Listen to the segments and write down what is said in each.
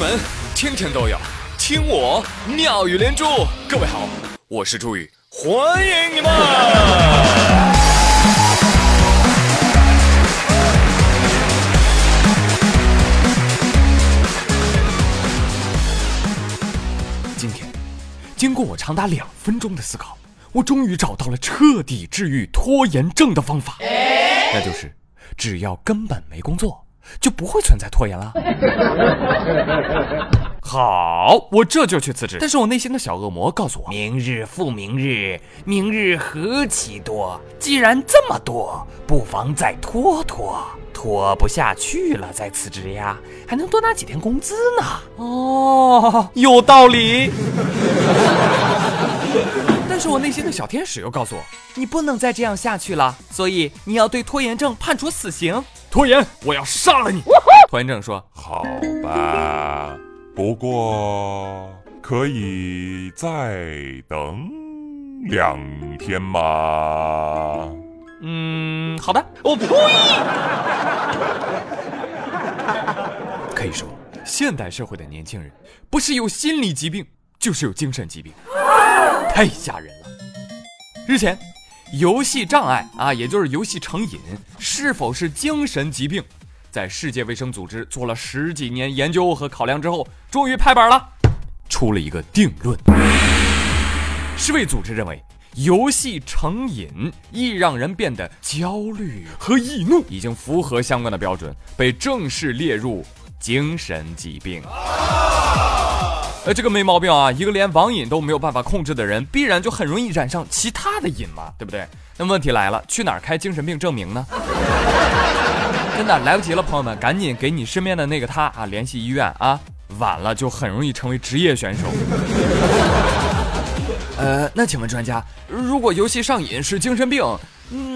门天天都有听我妙语连珠。各位好，我是朱宇，欢迎你们。今天，经过我长达两分钟的思考，我终于找到了彻底治愈拖延症的方法，那就是只要根本没工作。就不会存在拖延了。好，我这就去辞职。但是我内心的小恶魔告诉我，明日复明日，明日何其多。既然这么多，不妨再拖拖，拖不下去了再辞职呀，还能多拿几天工资呢。哦，有道理。但是我内心的小天使又告诉我，你不能再这样下去了，所以你要对拖延症判处死刑。拖延，我要杀了你！拖延症说：“好吧，不过可以再等两天吗？”嗯，好的。我呸！可以说，现代社会的年轻人不是有心理疾病，就是有精神疾病，太吓人了。日前。游戏障碍啊，也就是游戏成瘾，是否是精神疾病？在世界卫生组织做了十几年研究和考量之后，终于拍板了，出了一个定论。世卫组织认为，游戏成瘾易让人变得焦虑和易怒，已经符合相关的标准，被正式列入精神疾病。呃，这个没毛病啊！一个连网瘾都没有办法控制的人，必然就很容易染上其他的瘾嘛，对不对？那问题来了，去哪儿开精神病证明呢？真的来不及了，朋友们，赶紧给你身边的那个他啊联系医院啊！晚了就很容易成为职业选手。呃，那请问专家，如果游戏上瘾是精神病，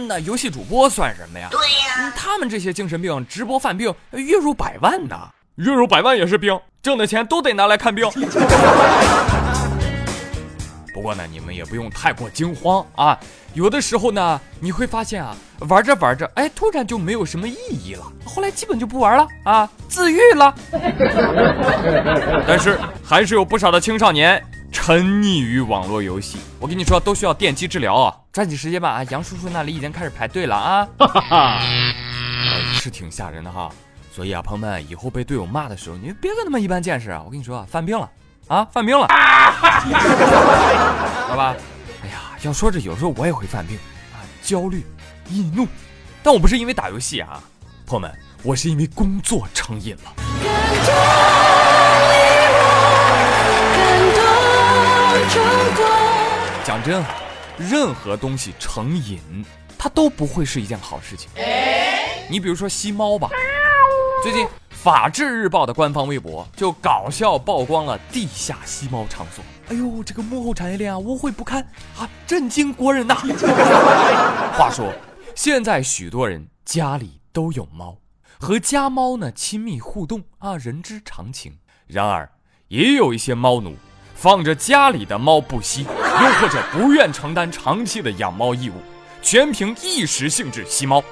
那游戏主播算什么呀？对呀，他们这些精神病直播犯病，月入百万的。月入百万也是兵，挣的钱都得拿来看病。不过呢，你们也不用太过惊慌啊。有的时候呢，你会发现啊，玩着玩着，哎，突然就没有什么意义了，后来基本就不玩了啊，自愈了。但是还是有不少的青少年沉溺于网络游戏。我跟你说，都需要电击治疗啊！抓紧时间吧啊，杨叔叔那里已经开始排队了啊。哈哈哈，是挺吓人的哈。所以啊，朋友们，以后被队友骂的时候，你别跟他们一般见识啊！我跟你说啊，犯病了啊，犯病了，知道吧？哎呀，要说这有时候我也会犯病啊，焦虑、易怒，但我不是因为打游戏啊，朋友们，我是因为工作成瘾了。讲真啊，任何东西成瘾，它都不会是一件好事情。你比如说吸猫吧。最近，《法制日报》的官方微博就搞笑曝光了地下吸猫场所。哎呦，这个幕后产业链啊，污秽不堪啊，震惊国人呐！话说，现在许多人家里都有猫，和家猫呢亲密互动啊，人之常情。然而，也有一些猫奴放着家里的猫不吸，又或者不愿承担长期的养猫义务，全凭一时兴致吸猫，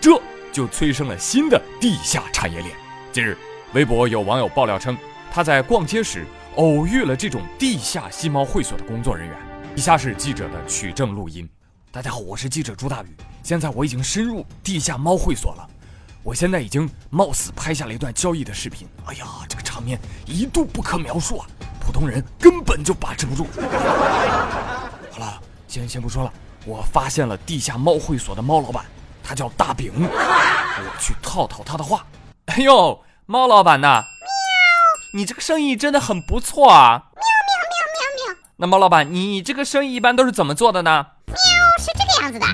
这。就催生了新的地下产业链。近日，微博有网友爆料称，他在逛街时偶遇了这种地下吸猫会所的工作人员。以下是记者的取证录音。大家好，我是记者朱大宇。现在我已经深入地下猫会所了。我现在已经冒死拍下了一段交易的视频。哎呀，这个场面一度不可描述啊，普通人根本就把持不住。好了，先先不说了。我发现了地下猫会所的猫老板。他叫大饼，我去套套他的话。哎呦，猫老板呐，喵！你这个生意真的很不错啊！喵喵喵喵喵。那猫老板，你这个生意一般都是怎么做的呢？喵，是这个样子的。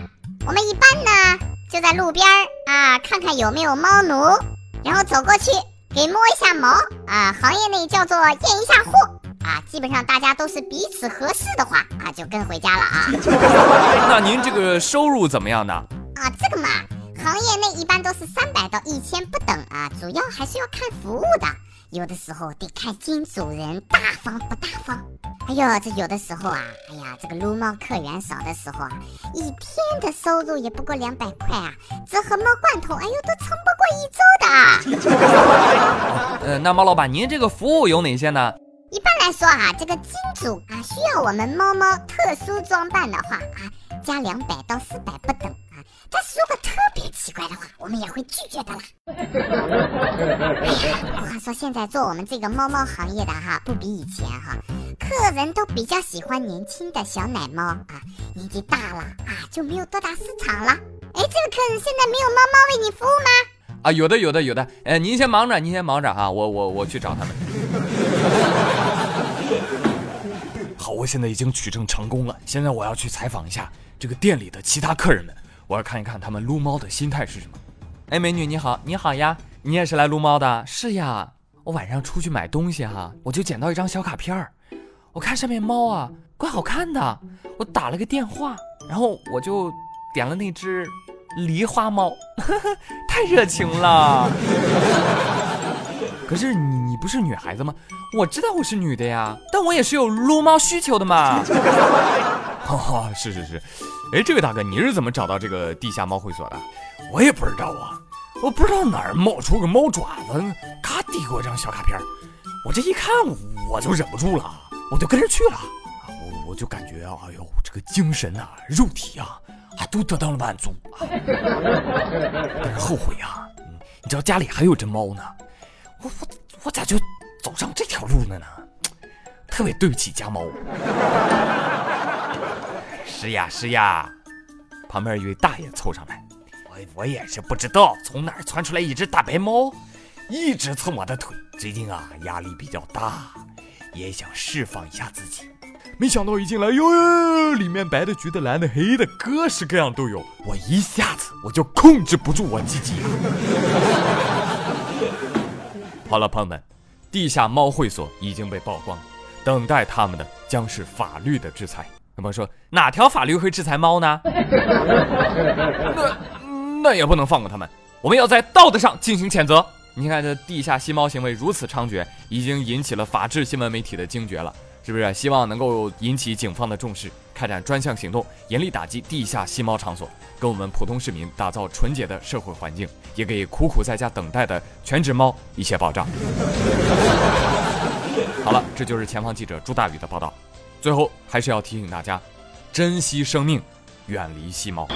我们一般呢就在路边啊，看看有没有猫奴，然后走过去给摸一下毛啊，行业内叫做验一下货啊。基本上大家都是彼此合适的话啊，就跟回家了啊。那您这个收入怎么样呢？啊，这个嘛，行业内一般都是三百到一千不等啊，主要还是要看服务的，有的时候得看金主人大方不大方。哎呦，这有的时候啊，哎呀，这个撸猫客源少的时候啊，一天的收入也不过两百块啊，这和猫罐头，哎呦，都撑不过一周的。呃，那猫老板，您这个服务有哪些呢？一般来说啊，这个金主啊，需要我们猫猫特殊装扮的话啊，加两百到四百不等啊。但是如果特别奇怪的话，我们也会拒绝的啦。哎呀话说现在做我们这个猫猫行业的哈，不比以前哈，客人都比较喜欢年轻的小奶猫啊，年纪大了啊就没有多大市场了。哎，这个客人现在没有猫猫为你服务吗？啊，有的有的有的。哎，您先忙着，您先忙着哈，我我我去找他们。我现在已经取证成功了，现在我要去采访一下这个店里的其他客人们。我要看一看他们撸猫的心态是什么。哎，美女你好，你好呀，你也是来撸猫的？是呀，我晚上出去买东西哈，我就捡到一张小卡片儿，我看上面猫啊，怪好看的，我打了个电话，然后我就点了那只狸花猫，太热情了。可是你你不是女孩子吗？我知道我是女的呀，但我也是有撸猫需求的嘛。哦，是是是。哎，这位大哥，你是怎么找到这个地下猫会所的？我也不知道啊，我不知道哪儿冒出个猫爪子，咔递给我张小卡片，我这一看我就忍不住了，我就跟着去了。我我就感觉啊，哎呦，这个精神啊、肉体啊，还都得到了满足啊。但是后悔啊，你知道家里还有只猫呢，我我我咋就走上这条路了呢？特别对不起家猫。是呀是呀，旁边一位大爷凑上来，我我也是不知道从哪儿窜出来一只大白猫，一直蹭我的腿。最近啊压力比较大，也想释放一下自己。没想到一进来，哟，里面白的、橘的、蓝的、黑的，各式各样都有。我一下子我就控制不住我自己。好了，朋友们，地下猫会所已经被曝光，等待他们的将是法律的制裁。那么说，哪条法律会制裁猫呢？那 那也不能放过他们，我们要在道德上进行谴责。你看，这地下吸猫行为如此猖獗，已经引起了法制新闻媒体的惊觉了，是不是？希望能够引起警方的重视，开展专项行动，严厉打击地下吸猫场所，给我们普通市民打造纯洁的社会环境，也给苦苦在家等待的全职猫一些保障。好了，这就是前方记者朱大宇的报道。最后还是要提醒大家，珍惜生命，远离吸猫。